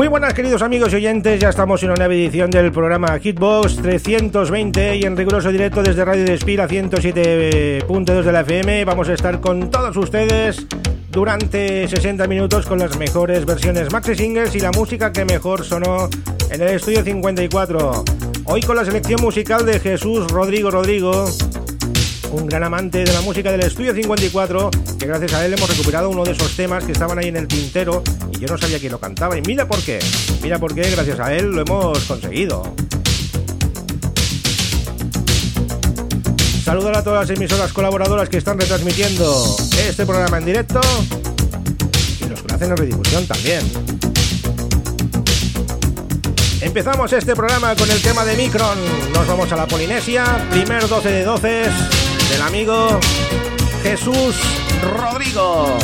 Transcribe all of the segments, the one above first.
Muy buenas queridos amigos y oyentes, ya estamos en una nueva edición del programa Hitbox 320 y en riguroso directo desde Radio Despira 107.2 de la FM. Vamos a estar con todos ustedes durante 60 minutos con las mejores versiones maxi singles y la música que mejor sonó en el estudio 54. Hoy con la selección musical de Jesús Rodrigo Rodrigo, un gran amante de la música del estudio 54, que gracias a él hemos recuperado uno de esos temas que estaban ahí en el tintero y yo no sabía quién lo cantaba. Y mira por qué, mira por qué, gracias a él lo hemos conseguido. Saludar a todas las emisoras colaboradoras que están retransmitiendo este programa en directo y los que lo hacen en redifusión también. Empezamos este programa con el tema de Micron. Nos vamos a la Polinesia, primer 12 de 12 del amigo Jesús Rodrigo.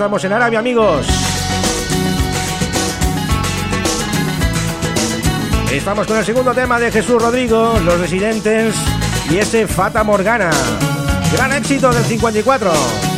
Estamos en Arabia, amigos. Estamos con el segundo tema de Jesús Rodrigo, Los Residentes y ese Fata Morgana. Gran éxito del 54.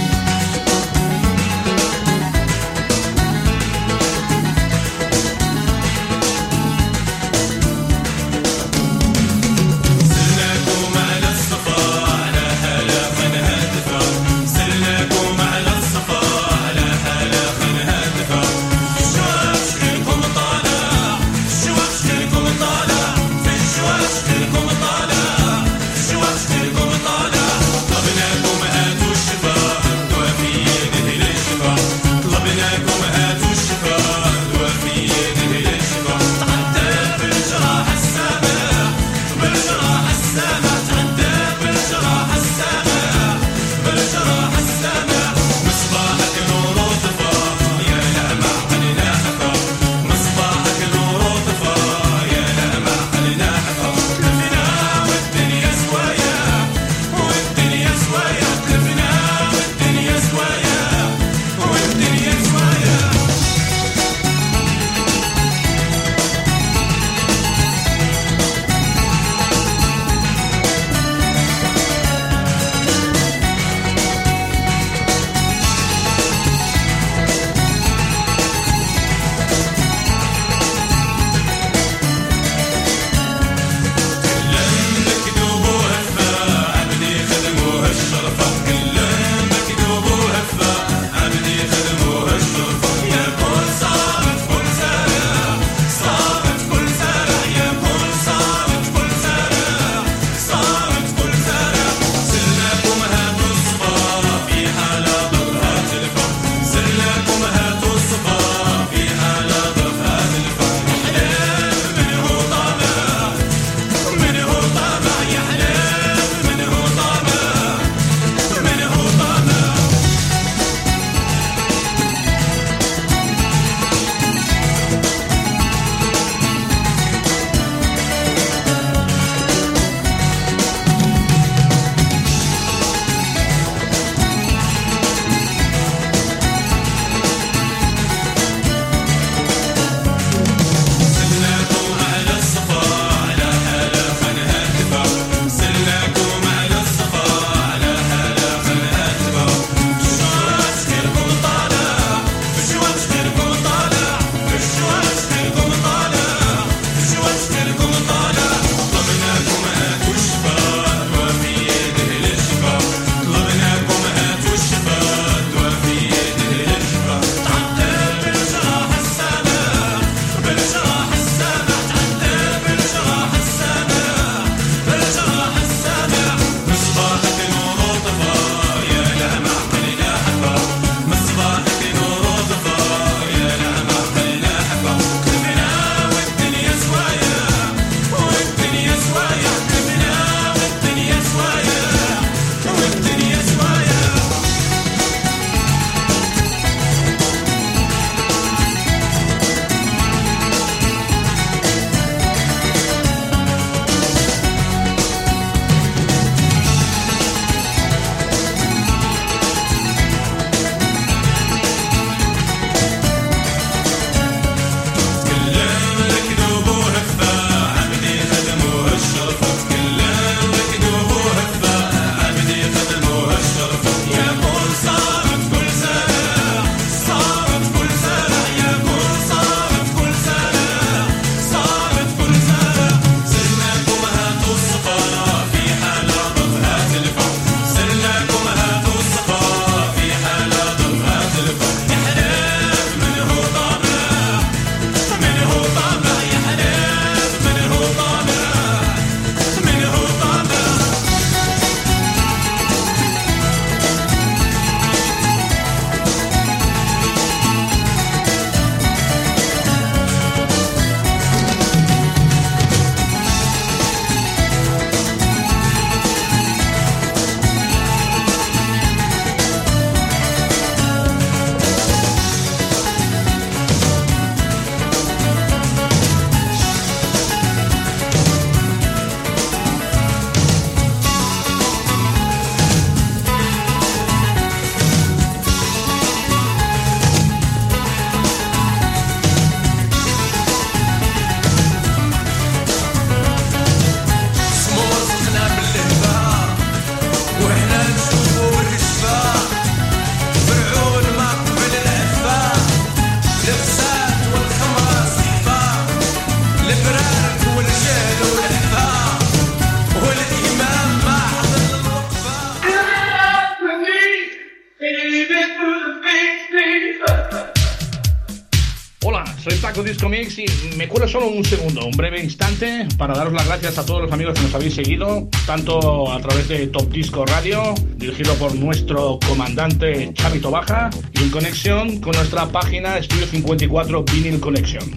Solo un segundo, un breve instante para daros las gracias a todos los amigos que nos habéis seguido, tanto a través de Top Disco Radio, dirigido por nuestro comandante Chavito Baja, y en conexión con nuestra página Estudio 54 Vinyl Connection.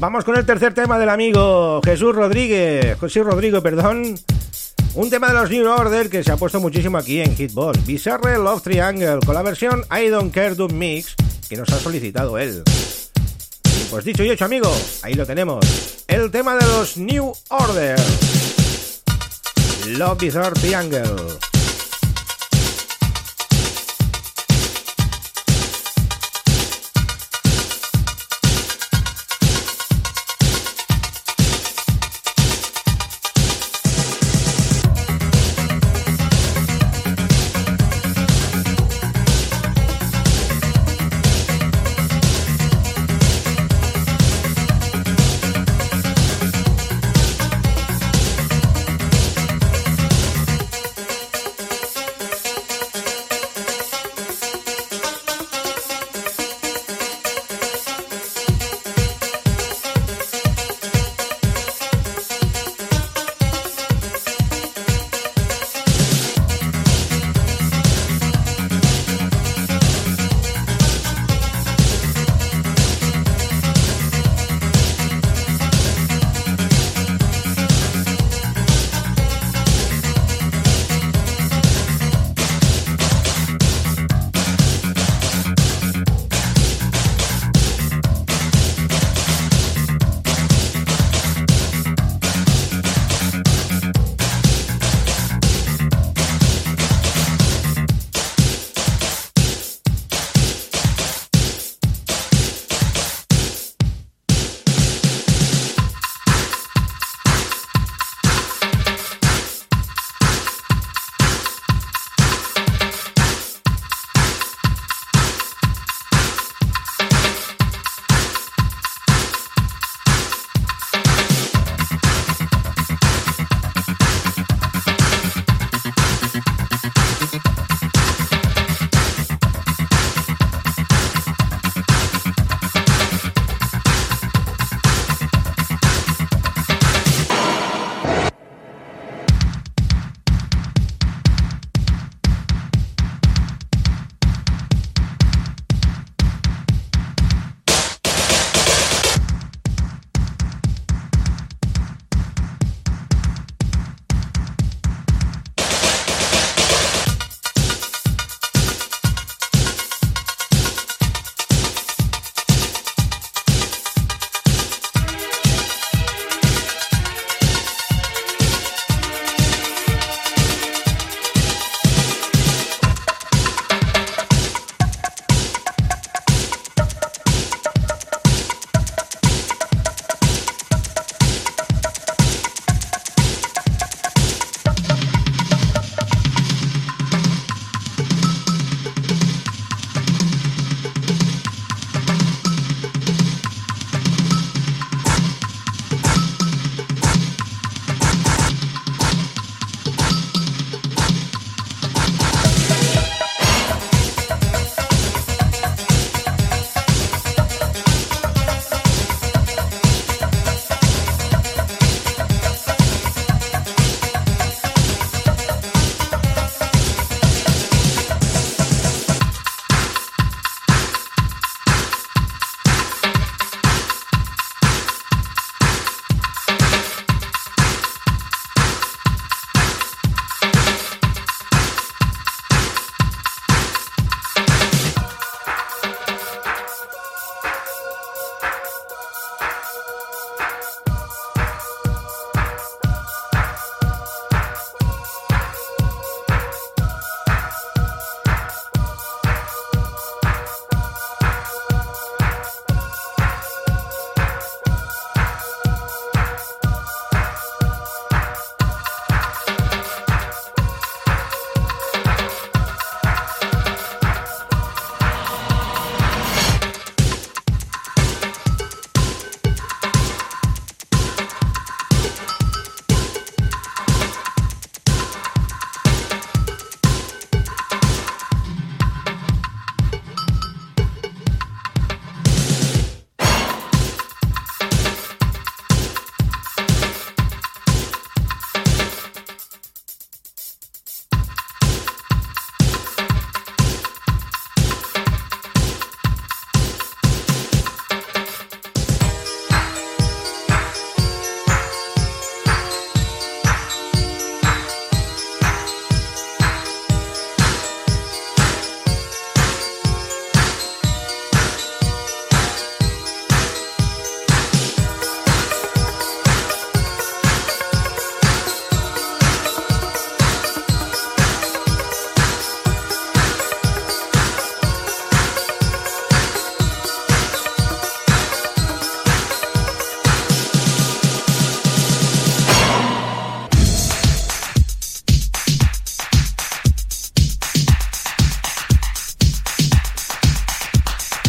Vamos con el tercer tema del amigo Jesús Rodríguez. José Rodrigo, perdón. Un tema de los New Order que se ha puesto muchísimo aquí en Hitbox. Bizarre Love Triangle con la versión I Don't Care Do Mix que nos ha solicitado él. Pues dicho y hecho, amigo, ahí lo tenemos. El tema de los New Order. Love Bizarre Triangle.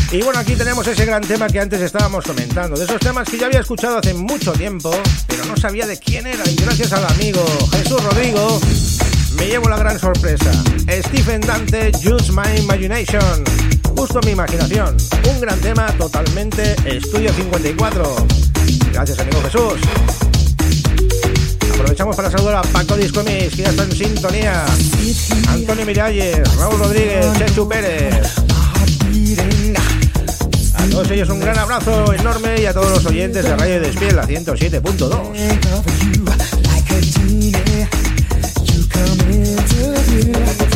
Y bueno, aquí tenemos ese gran tema que antes estábamos comentando, de esos temas que ya había escuchado hace mucho tiempo, pero no sabía de quién era y gracias al amigo Jesús Rodrigo me llevo la gran sorpresa. Stephen Dante, Use My Imagination. Justo mi imaginación. Un gran tema totalmente Estudio 54. Gracias, amigo Jesús. Aprovechamos para saludar a Paco Discomis, que ya está en sintonía. Antonio Miralles, Raúl Rodríguez, Chechu Pérez. Todos ellos un gran abrazo enorme y a todos los oyentes de Radio Despiel, la 107.2.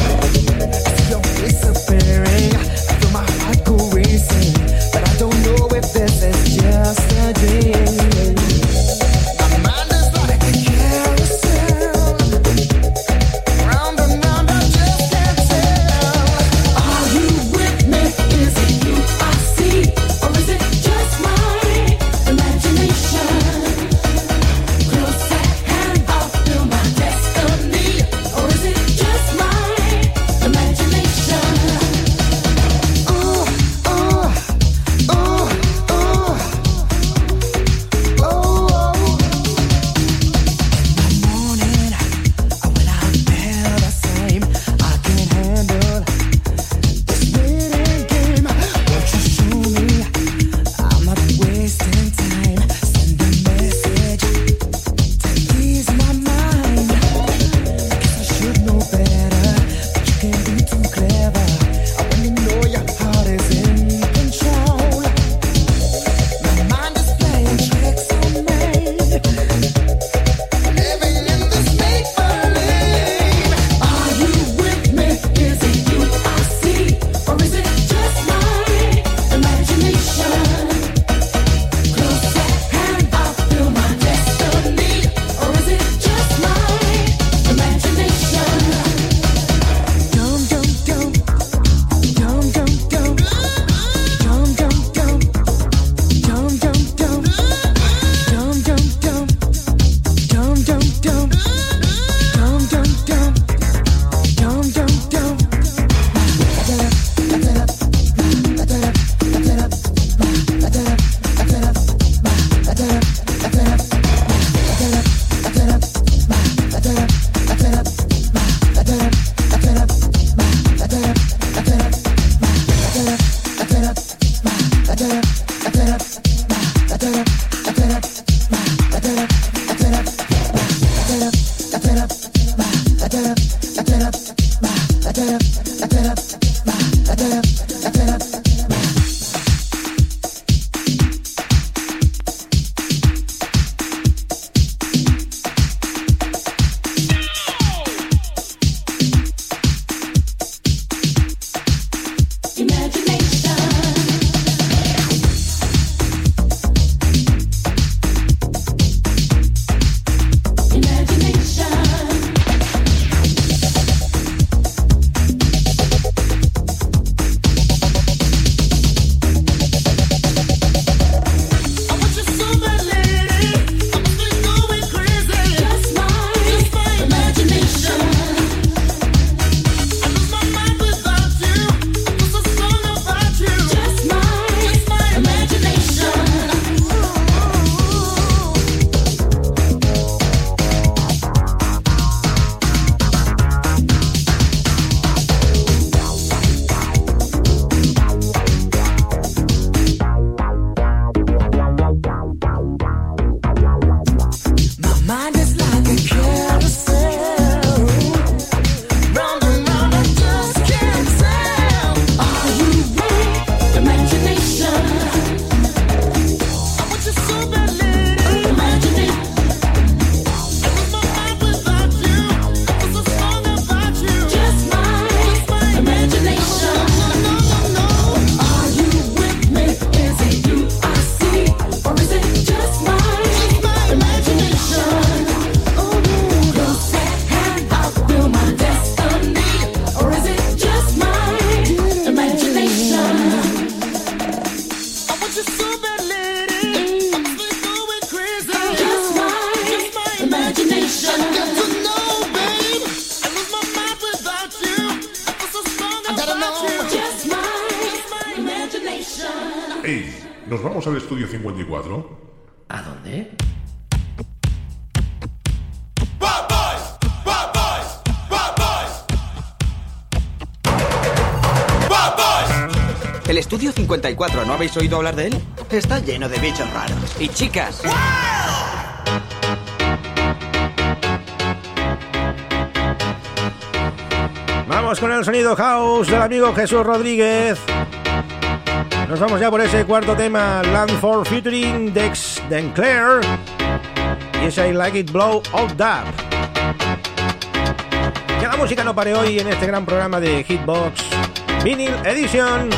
habéis oído hablar de él? Está lleno de bichos raros. Y chicas. Vamos con el sonido house del amigo Jesús Rodríguez. Nos vamos ya por ese cuarto tema, Land for Featuring Dex Denclair. Y ese I Like It Blow Out Dub. Que la música no pare hoy en este gran programa de Hitbox Vinyl Edition.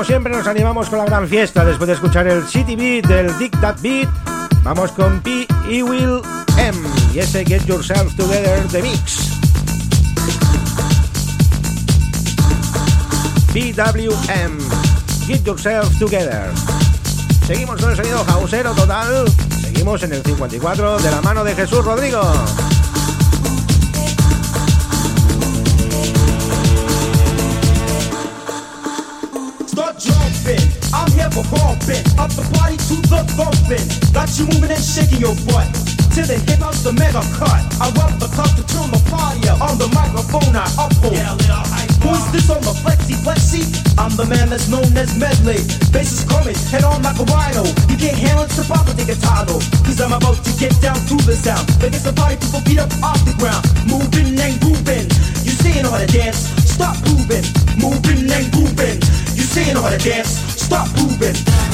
Como siempre nos animamos con la gran fiesta después de escuchar el City Beat del Dick Beat. Vamos con P. E. Will M. Y ese Get Yourself Together The Mix. PWM. Get Yourself Together. Seguimos con el sonido hausero total. Seguimos en el 54 de la mano de Jesús Rodrigo. For bumping, up the party to the thumping. Got you moving and shaking your butt. Till they hip hop's the mega cut. I rub the cup to turn the party up. On the microphone, I uphold. Yeah, Who's this on the flexi flexi? I'm the man that's known as Medley. Bass is coming, head on like a rhino. You can't handle it, so papa take a title. Cause I'm about to get down to the sound. Make it the party people beat up off the ground. Moving and grooving. You say you know how to dance, stop moving. Moving and grooving. You say you know how to dance, stop moving.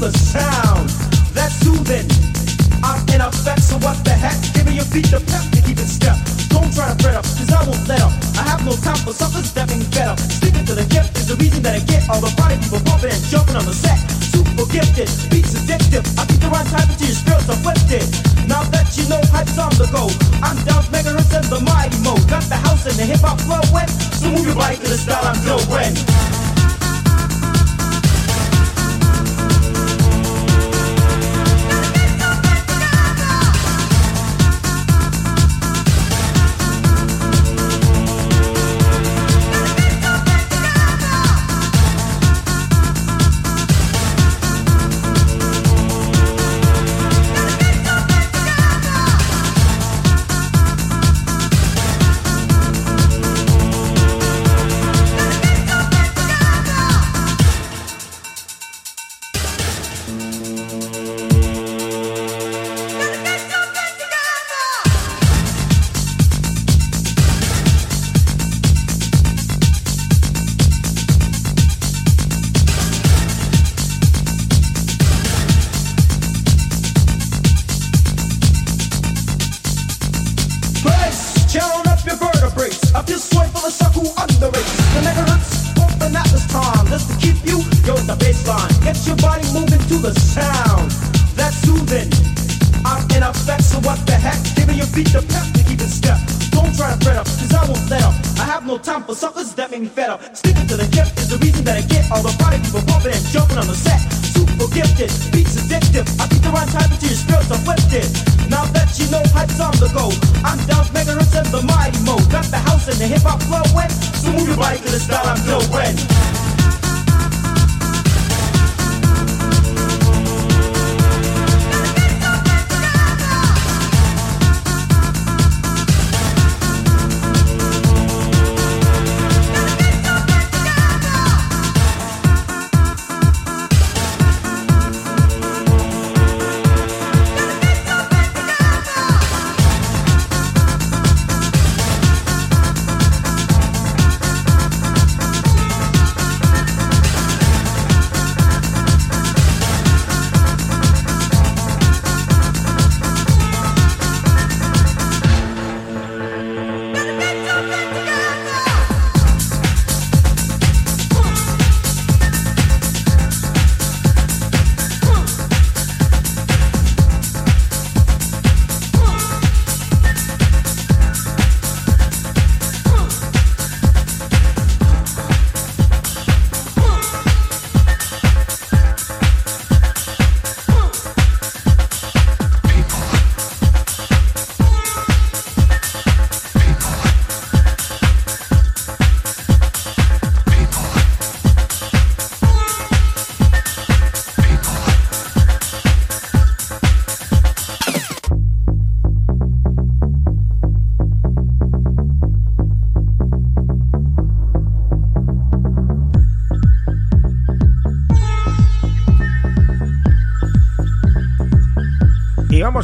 The sound. That's soothing. I'm in effect, so what the heck? Giving your feet the pep to keep it step. Don't try to fret up, cause I won't let up. I have no time for something stepping better. Sticking to the gift is the reason that I get all the party people pumping and jumping on the set. Super gifted, beats addictive. I keep the right type until your spirits are lifted. Now that you know how time to go, I'm down megahertz and the mighty mode. Got the house and the hip hop flow wet, so move your body to the style I'm doing.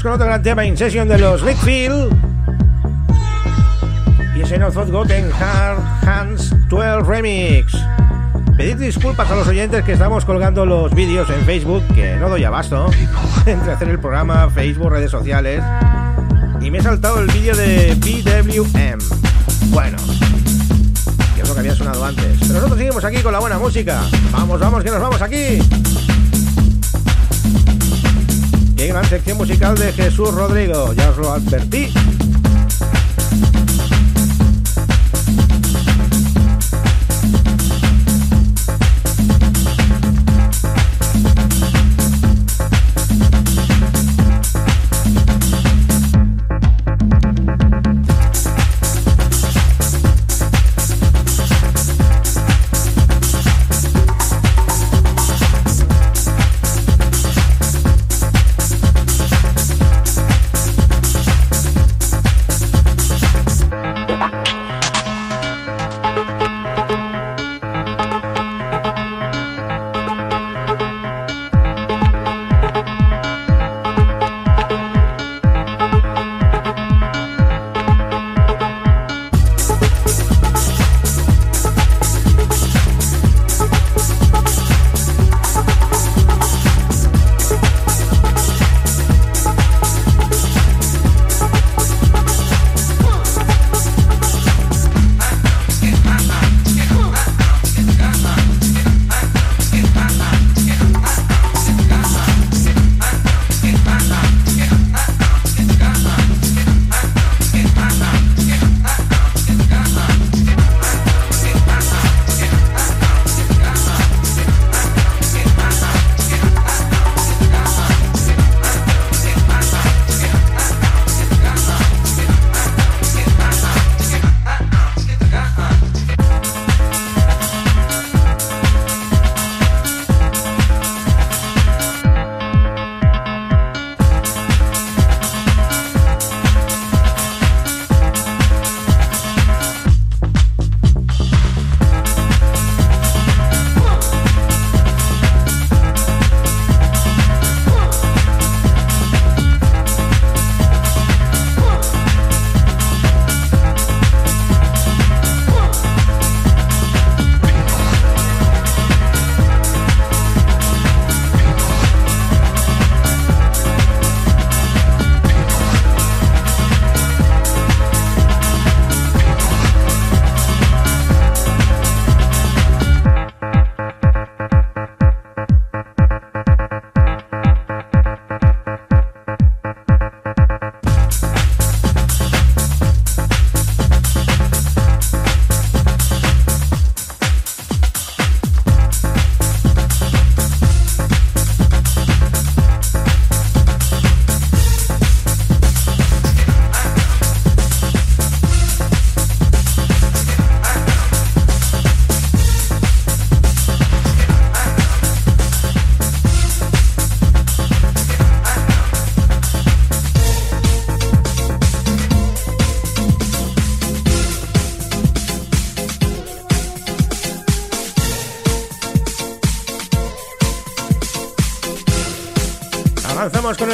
Con otro gran tema, In Session de los Rickfield. Y ese No Goten Hard Hands 12 Remix. Pedir disculpas a los oyentes que estamos colgando los vídeos en Facebook, que no doy abasto, entre hacer el programa, Facebook, redes sociales. Y me he saltado el vídeo de BWM. Bueno, que es lo que había sonado antes. Pero nosotros seguimos aquí con la buena música. Vamos, vamos, que nos vamos aquí. Gran sección musical de Jesús Rodrigo, ya os lo advertí.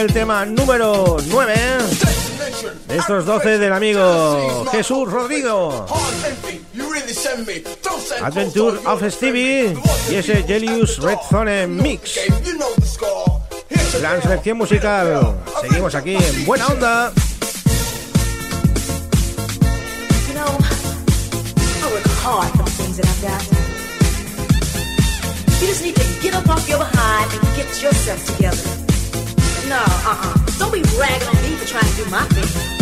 El tema número 9 de estos 12 del amigo Jesús Rodrigo. Adventure of Stevie y ese Gelius Red Zone Mix. Gran selección musical. Seguimos aquí en Buena Onda. You just need to get up off your behind and get yourself together. No, uh-uh. Don't be ragging on me for trying to do my thing.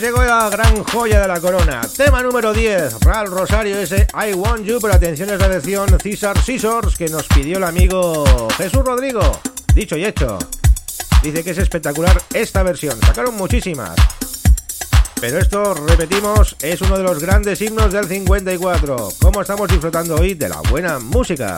Llegó la gran joya de la corona. Tema número 10, Real Rosario ese I Want You, pero atención a la versión César Scissors que nos pidió el amigo Jesús Rodrigo. Dicho y hecho. Dice que es espectacular esta versión. Sacaron muchísimas. Pero esto, repetimos, es uno de los grandes himnos del 54. ¿Cómo estamos disfrutando hoy de la buena música?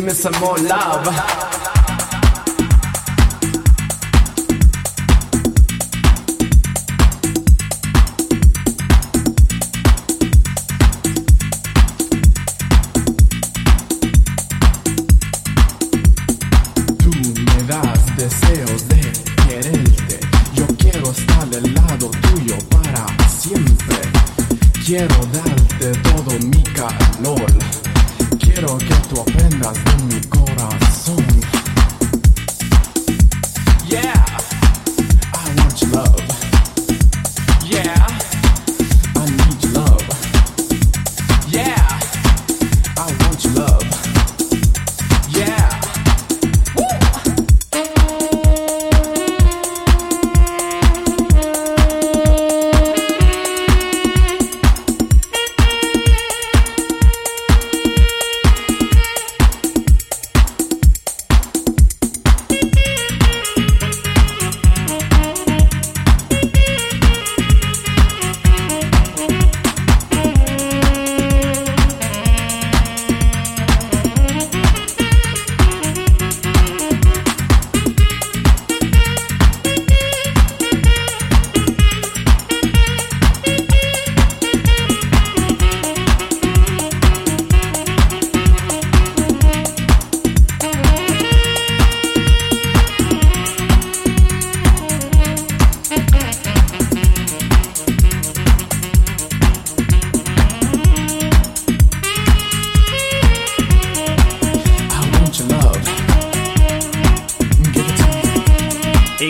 Give me some more love. Tú me das deseos de quererte. Yo quiero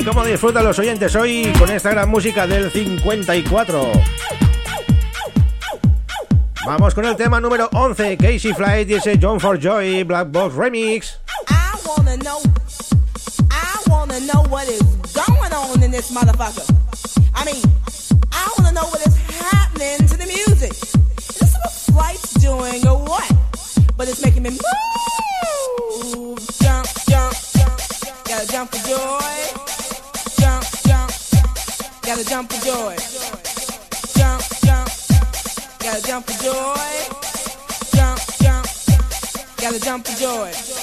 ¿Y cómo disfrutan los oyentes hoy con esta gran música del 54? Vamos con el tema número 11, Casey Flight y ese John for Joy Black Box Remix. I wanna know, I wanna know what is going on in this motherfucker. I mean, I wanna know what is happening to the music. Is this what Flight's doing or what? But it's making me move. Jump, jump, jump, gotta jump for joy. Gotta jump for joy. Jump, jump, gotta jump for joy. Jump, jump, gotta jump for joy.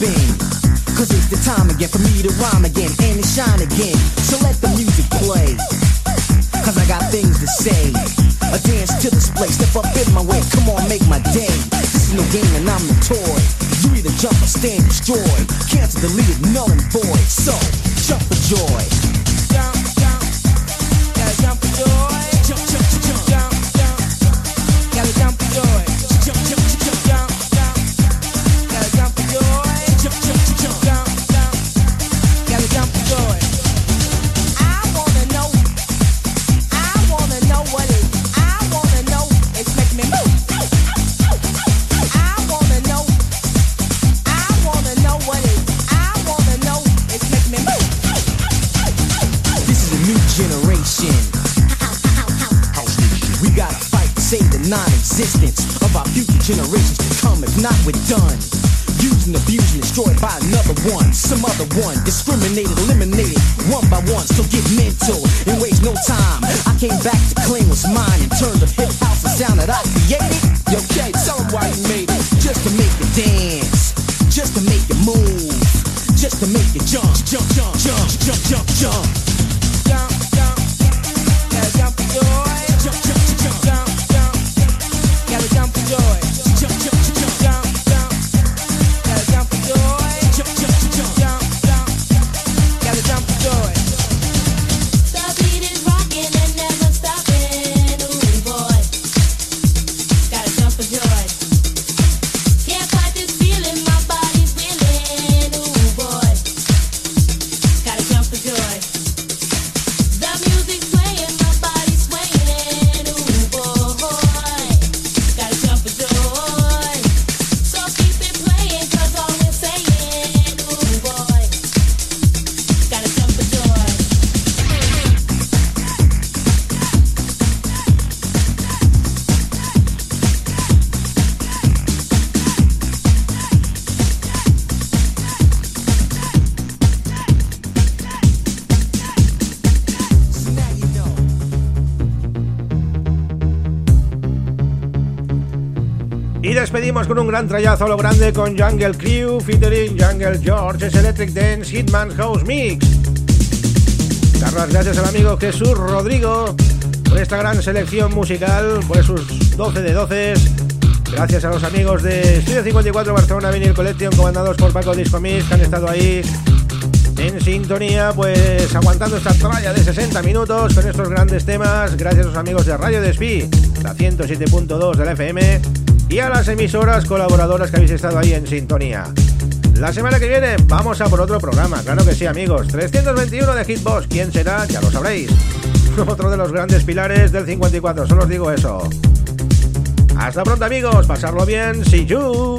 Spin. Cause it's the time again for me to rhyme again and to shine again. So let the music play. Cause I got things to say. A dance to this place, step up in my way, come on, make my day. This is no game and I'm the toy. You either jump or stand destroyed. Cancel, deleted, null and void. So, jump for joy. Despedimos con un gran trayazo a lo grande con Jungle Crew featuring Jungle George, es Electric Dance Hitman House Mix. Dar las gracias al amigo Jesús Rodrigo por esta gran selección musical, por esos 12 de 12. Gracias a los amigos de Estudio 54 Barcelona Vinyl Collection, comandados por Paco Disco Mix, que han estado ahí en sintonía, pues aguantando esta tralla de 60 minutos con estos grandes temas. Gracias a los amigos de Radio Despí, la 107.2 de la FM, y a las emisoras colaboradoras que habéis estado ahí en sintonía. La semana que viene vamos a por otro programa, claro que sí, amigos. 321 de Hitbox, ¿quién será? Ya lo sabréis. Otro de los grandes pilares del 54, solo os digo eso. Hasta pronto, amigos, pasarlo bien, see you.